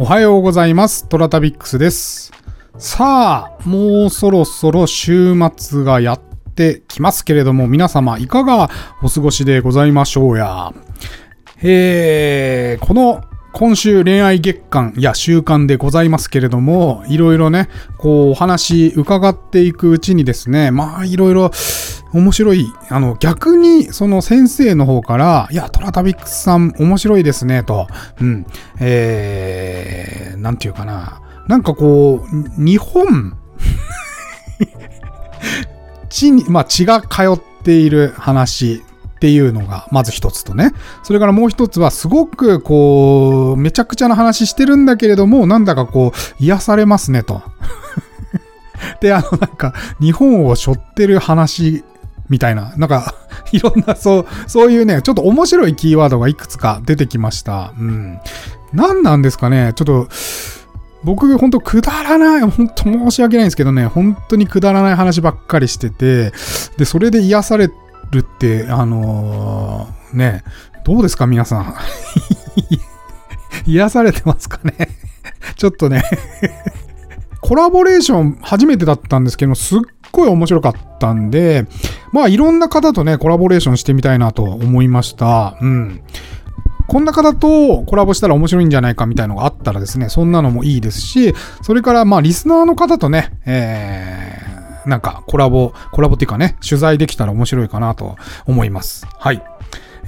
おはようございます。トラタビックスです。さあ、もうそろそろ週末がやってきますけれども、皆様いかがお過ごしでございましょうや。えー、この今週恋愛月間や週間でございますけれども、いろいろね、こうお話伺っていくうちにですね、まあいろいろ面白い、あの逆にその先生の方から、いや、トラタビックスさん面白いですね、と、うん、えー、なんていうかな、なんかこう、日本、地に、まあ血が通っている話っていうのがまず一つとね。それからもう一つはすごくこう、めちゃくちゃな話してるんだけれども、なんだかこう、癒されますねと。で、あのなんか、日本を背負ってる話みたいな、なんか、いろんなそう、そういうね、ちょっと面白いキーワードがいくつか出てきました。うん。何なんですかね？ちょっと、僕、ほんとくだらない、ほんと申し訳ないんですけどね、本当にくだらない話ばっかりしてて、で、それで癒されるって、あのーね、どうですか？皆さん。癒されてますかね？ちょっとね。コラボレーション初めてだったんですけど、すっごい面白かったんで、まあいろんな方とね、コラボレーションしてみたいなと思いました。うん。こんな方とコラボしたら面白いんじゃないかみたいのがあったらですね、そんなのもいいですし、それからまあリスナーの方とね、えー、なんかコラボ、コラボっていうかね、取材できたら面白いかなと思います。はい。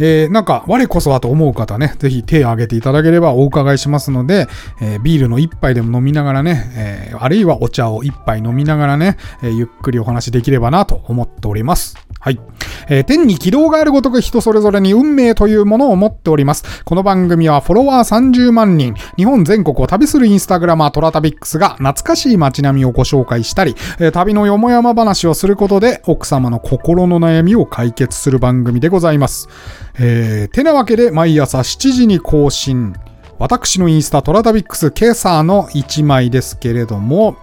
えー、なんか、我こそはと思う方ね、ぜひ手を挙げていただければお伺いしますので、えービールの一杯でも飲みながらね、えーあるいはお茶を一杯飲みながらね、えゆっくりお話できればなと思っております。はい。えー天に軌道があるごとく人それぞれに運命というものを持っております。この番組はフォロワー30万人、日本全国を旅するインスタグラマートラタビックスが懐かしい街並みをご紹介したり、えー旅のよもやま話をすることで奥様の心の悩みを解決する番組でございます。えーてなわけで毎朝7時に更新。私のインスタトラタビックス今朝の1枚ですけれども、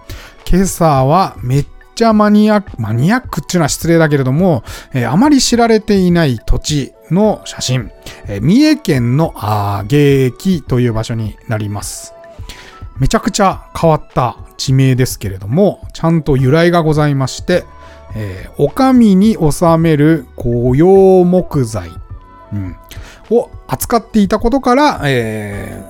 今朝はめっちゃマニアック、マニアックっていうのは失礼だけれども、えーあまり知られていない土地の写真、えー三重県のあ芸木という場所になります。めちゃくちゃ変わった地名ですけれども、ちゃんと由来がございまして、えー、お上に収める紅葉木材、うん、を扱っていたことから、え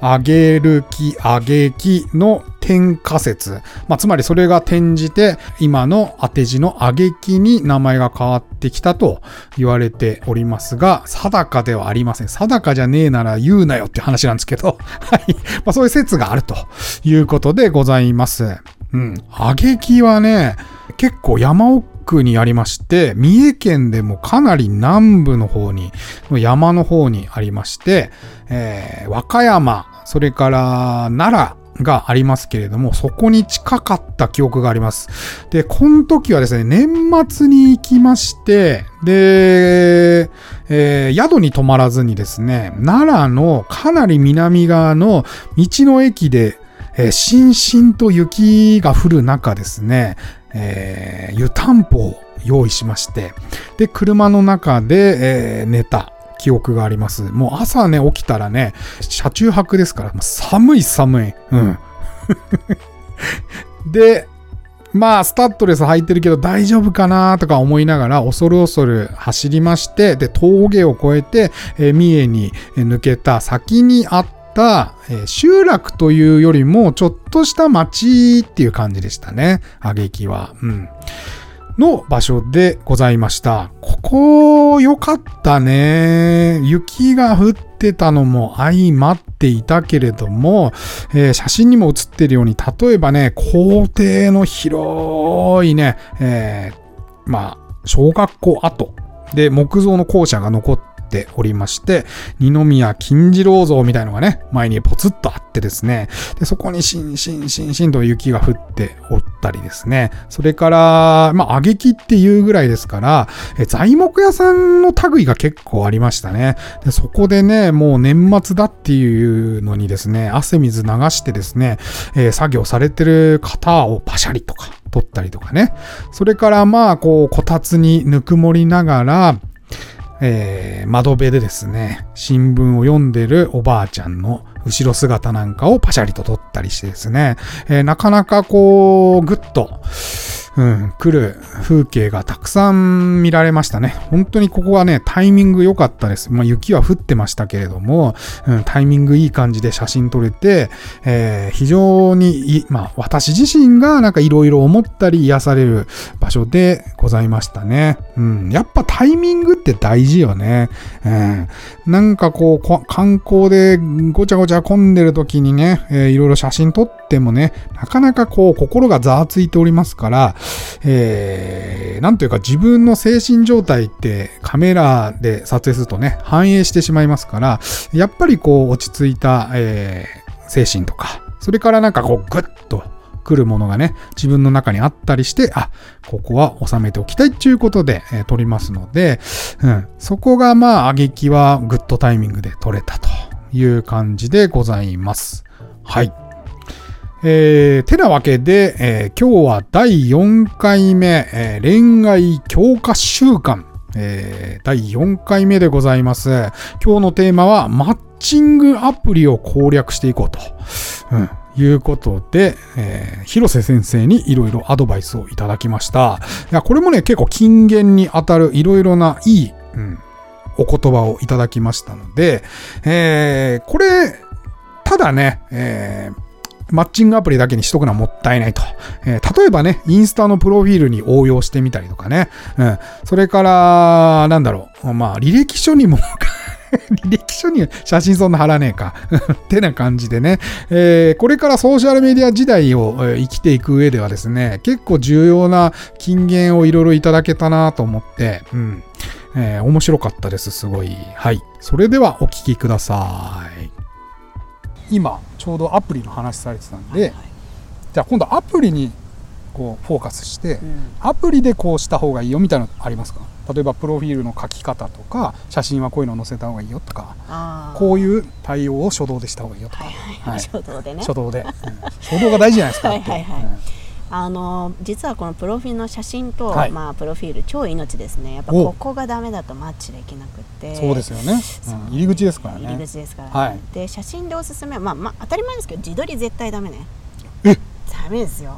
ー、あげる木、あげ木の点仮説。まあ、つまりそれが転じて、今の当て字のあげ木に名前が変わってきたと言われておりますが、定かではありません。定かじゃねえなら言うなよって話なんですけど、はい。まあ、そういう説があるということでございます。うん。あげ木はね、結構山奥にありまして、三重県でもかなり南部の方に、の山の方にありまして、えー和歌山、それから奈良がありますけれども、そこに近かった記憶があります。で、この時はですね、年末に行きまして、で、えー宿に泊まらずにですね、奈良のかなり南側の道の駅で、えーしんしんと雪が降る中ですね、えー湯たんぽを用意しまして、で、車の中で、えー寝た記憶があります。もう朝ね、起きたらね、車中泊ですから、寒い寒い。うん。で、まあ、スタッドレス履いてるけど大丈夫かなとか思いながら、恐る恐る走りまして、で、峠を越えて、えー三重にえー抜けた先にあった、えー集落というよりも、ちょっとした町っていう感じでしたね。あげきは。うん。の場所でございました。ここ、良かったね。雪が降ってたのも相まっていたけれども、えー写真にも写ってるように、例えばね、校庭の広いね、えーまあ、小学校跡で木造の校舎が残っておりまして、二宮金次郎像みたいのがね、前にポツッとあってですね、で、そこにしんしんしんしんと雪が降っておったりですね、それから、まあ、挙劇っていうぐらいですから、材木屋さんの類が結構ありましたね。で、そこでね、もう年末だっていうのにですね、汗水流してですね、えー作業されてる方をパシャリとか撮ったりとかね。それからまあ、こう、こたつにぬくもりながら、えー、窓辺でですね、新聞を読んでるおばあちゃんの後ろ姿なんかをパシャリと撮ったりしてですね、えー、なかなかこう、ぐっと、うん、来る風景がたくさん見られましたね。本当にここはね、タイミング良かったです。まあ雪は降ってましたけれども、うん、タイミングいい感じで写真撮れて、えー、非常にまあ私自身がなんか色々思ったり癒される場所でございましたね。うん、やっぱタイミングって大事よね。うん、なんかこう、観光でごちゃごちゃ混んでる時にね、えー、いろいろ写真撮ってもね、なかなかこう心がざわついておりますから、えー、なんというか自分の精神状態ってカメラで撮影するとね、反映してしまいますから、やっぱりこう落ち着いた、えー、精神とか、それからなんかこうグッと来るものがね、自分の中にあったりして、あ、ここは収めておきたいっていうことで、えー、撮りますので、うん、そこがまあ、挙劇はグッドタイミングで撮れたという感じでございます。はい。えー、てなわけで、えー、今日は第4回目、えー、恋愛強化週間、えー、第4回目でございます。今日のテーマは、マッチングアプリを攻略していこうと。うんいうことで、えー、広瀬先生にいろいろアドバイスをいただきました。いや、これもね、結構金言に当たるいろいろないい、うん、お言葉をいただきましたので、えー、これ、ただね、えー、マッチングアプリだけにしとくのはもったいないと。えー、例えばね、インスタのプロフィールに応用してみたりとかね。うん。それから、なんだろう。まあ、履歴書にも 履歴書に写真そんな貼らねえか ってな感じでね、えー、これからソーシャルメディア時代を、生きていく上ではですね、結構重要な金言をいろいろいただけたなと思って、うん。えー、面白かったです、すごい。はい。それではお聞きください。今、ちょうどアプリの話されてたんで、はいはい、じゃあ今度アプリにこうフォーカスして、うん、アプリでこうした方がいいよみたいなのありますか？例えばプロフィールの書き方とか写真はこういうの載せた方がいいよとかこういう対応を初動でした方がいいよとか、はいはい。はい、初動でね。初動で、うん、初動が大事じゃないですかはいはいはい、うんあの実はこのプロフィールの写真と、はい、まあ、プロフィール超命ですね。やっぱここがダメだとマッチできなくて。そうですよね、う。ん、入り口ですからね。入り口ですから、ね、はい、で写真でおすすめ。は、まあ、まあ当たり前ですけど自撮り絶対ダメね。え？ダメですよ。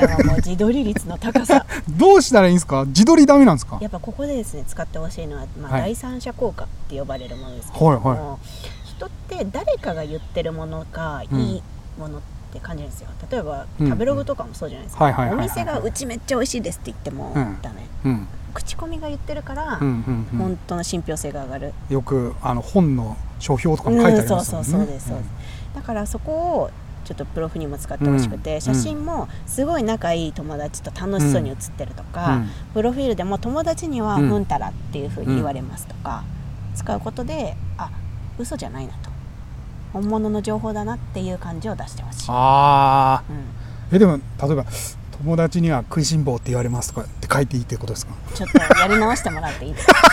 でももう自撮り率の高さ。どうしたらいいんですか？自撮りダメなんですか？やっぱここでですね使ってほしいのは、まあ、第三者効果って呼ばれるものですけども、はい。はい、人って誰かが言ってるものがいいものってって感じですよ。例えば、食べログとかもそうじゃないですか、お店がうちめっちゃ美味しいですって言ってもダメ、うん、口コミが言ってるから、本当の信憑性が上がる。よくあの本の書評とかも書いてありますもんね、そうそうそうですそうです、だからそこをちょっとプロフにも使ってほしくて、うん、写真もすごい仲いい友達と楽しそうに写ってるとか、うん、プロフィールでも友達には「うん。たら」っていうふうに言われますとか、使うことであ嘘じゃないなと本物の情報だなっていう感じを出してほしい。ああ、うん、えでも例えば友達には食いしん坊って言われますとかって書いていいってことですか？ちょっとやり直してもらっていいですか？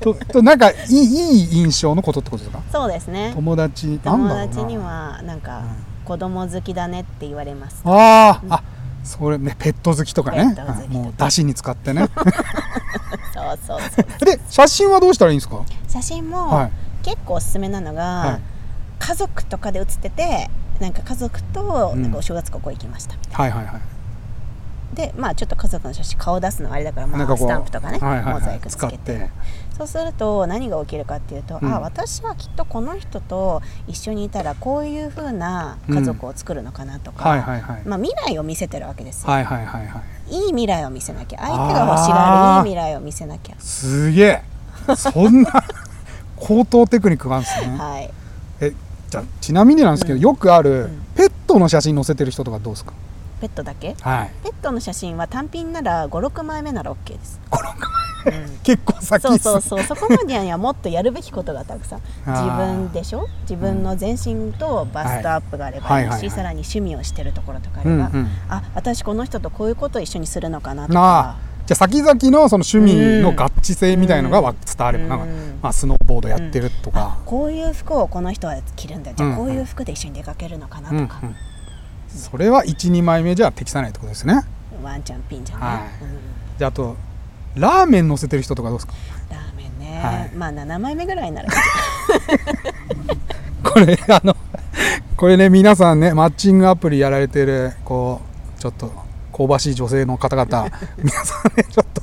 ととなんかいいいい印象のことってことですか？そうですね。友達友達にはなんか、子供好きだねって言われます、ああ、うん、あそれねペット好きとかね。もうだしに使ってね そうそうそうで写真はどうしたらいいんですか？写真も結構おすすめなのが、はい、家族とかで写っててなんか家族となんかお正月ここ行きましたみたいな、はいはいはい。でまあちょっと家族の写真顔出すのあれだから、まあ、スタンプとかね、はいはいはい、モザイクつけて。そうすると何が起きるかっていうと、うん、あ私はきっとこの人と一緒にいたらこういうふうな家族を作るのかなとか、うん。はいはいはい、まあ、未来を見せてるわけですよ、はいはいはいはい、いい未来を見せなきゃ。相手が欲しがるいい未来を見せなきゃ。すげえ。そんな高等テクニックがあるんですね、はい、えじゃちなみになんですけど、うん、よくある、ペットの写真載せてる人とかどうですか？ペットだけ、はい、ペットの写真は単品なら56枚目なら OK です。56枚、うん、結構先そうそうそう。そこまでにはもっとやるべきことがたくさん。自分でしょ？自分の全身とバストアップがあればいいし、はい、さらに趣味をしてるところとかあれば、うんうん、あ私この人とこういうことを一緒にするのかなとか。じゃあ先々のその趣味の合致性みたいのが伝われば、なんか、まあ、スノーボードやってるとか、こういう服をこの人は着るんだ。じゃあこういう服で一緒に出かけるのかなとか、うんうん。それは12枚目じゃ適さないってことですね。ワンちゃんピンじゃない、はい。じゃああとラーメン乗せてる人とかどうですか？ラーメンね、はい、まあ7枚目ぐらいなら これあのこれね皆さんねマッチングアプリやられてるこうちょっと香ばしい女性の方々 皆さんねちょっと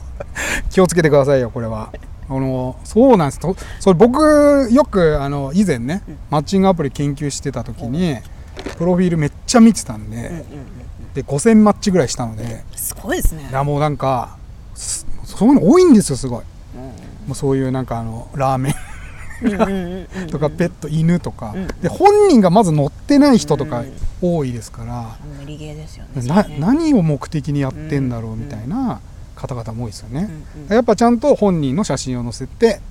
気をつけてくださいよこれは。あのそうなんです。それ僕よくあの以前ね、マッチングアプリ研究してた時に、プロフィールめっちゃ見てたんで、うんうんうん、で5000マッチでしたのですごいですね。いやもうなんかそういうの多いんですよすごい、うん、もうそういうなんかあのラーメンとかペット犬とか、で本人がまず乗ってない人とか多いですから、無理ゲーですよね。な何を目的にやってんだろうみたいな方々も多いですよね、やっぱちゃんと本人の写真を載せて、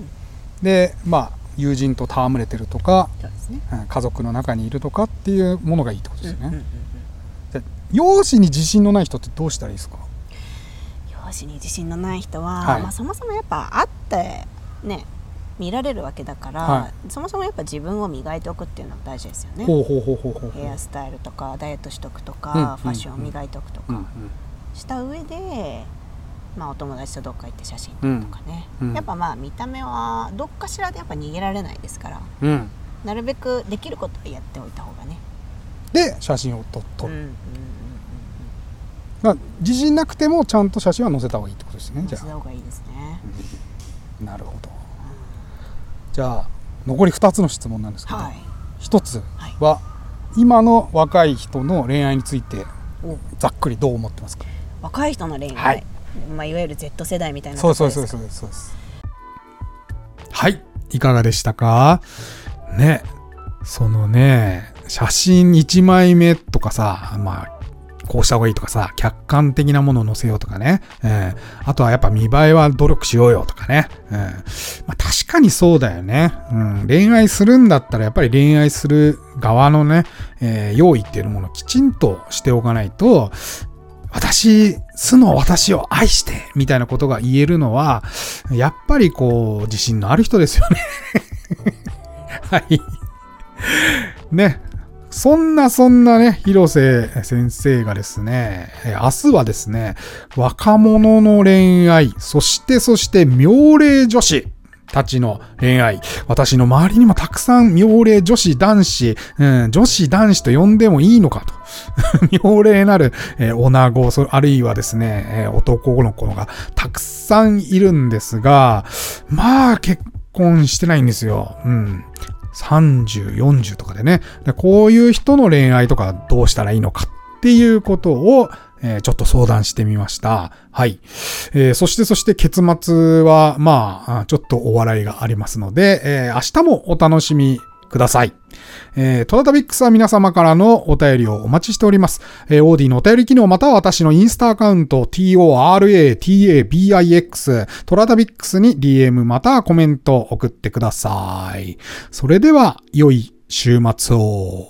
でまあ友人と戯れてるとか、ね、家族の中にいるとかっていうものがいいってことですよね、容姿に自信のない人ってどうしたらいいですか？容姿に自信のない人は、はい、まあ、そもそもやっぱ会ってね見られるわけだから、はい、そもそもやっぱ自分を磨いておくっていうのが大事ですよね。ヘアスタイルとかダイエットしとくとか、ファッションを磨いておくとか、した上で、まあ、お友達とどっか行って写真撮るとかね、うん、やっぱまあ見た目はどっかしらでやっぱ逃げられないですから、うん、なるべくできることはやっておいた方がね。で写真を撮撮る、うんうんまあ、自信なくてもちゃんと写真は載せた方がいいってことですね載せた方がいいですね、うん、なるほど。じゃあ残り2つの質問なんですけど、はい、1つは、はい、今の若い人の恋愛についてざっくりどう思ってますか？若い人の恋愛、はい。まあ、いわゆる Z 世代みたいなそうそうそうそうそうですはいいかがでしたか？ねそのね写真1枚目とかさまあこうした方がいいとかさ、客観的なものを載せようとかね。えー、あとはやっぱ見栄えは努力しようよとかね。うん、まあ、確かにそうだよね。うん。恋愛するんだったらやっぱり恋愛する側のね、えー、用意っていうものをきちんとしておかないと、私、素の私を愛して、みたいなことが言えるのは、やっぱりこう、自信のある人ですよね はい。ね。そんなそんなね、広瀬先生がですね、明日はですね、若者の恋愛、そしてそして妙齢女子、たちの恋愛。私の周りにもたくさん妙齢女子男子、うん、女子男子と呼んでもいいのかと。妙齢なる、えー、女子、あるいはですね、えー、男の子がたくさんいるんですが、まあ結婚してないんですよ。うん。30、40とかでね。こういう人の恋愛とかどうしたらいいのかっていうことを、えー、ちょっと相談してみました。はい。えー、そしてそして結末は、まあ、ちょっとお笑いがありますので、えー、明日もお楽しみください。えー、トラタビックスは皆様からのお便りをお待ちしております。えー、オーディのお便り機能または私のインスタアカウント toratabix トラタビックスに DM またはコメント送ってください。それでは、良い週末を。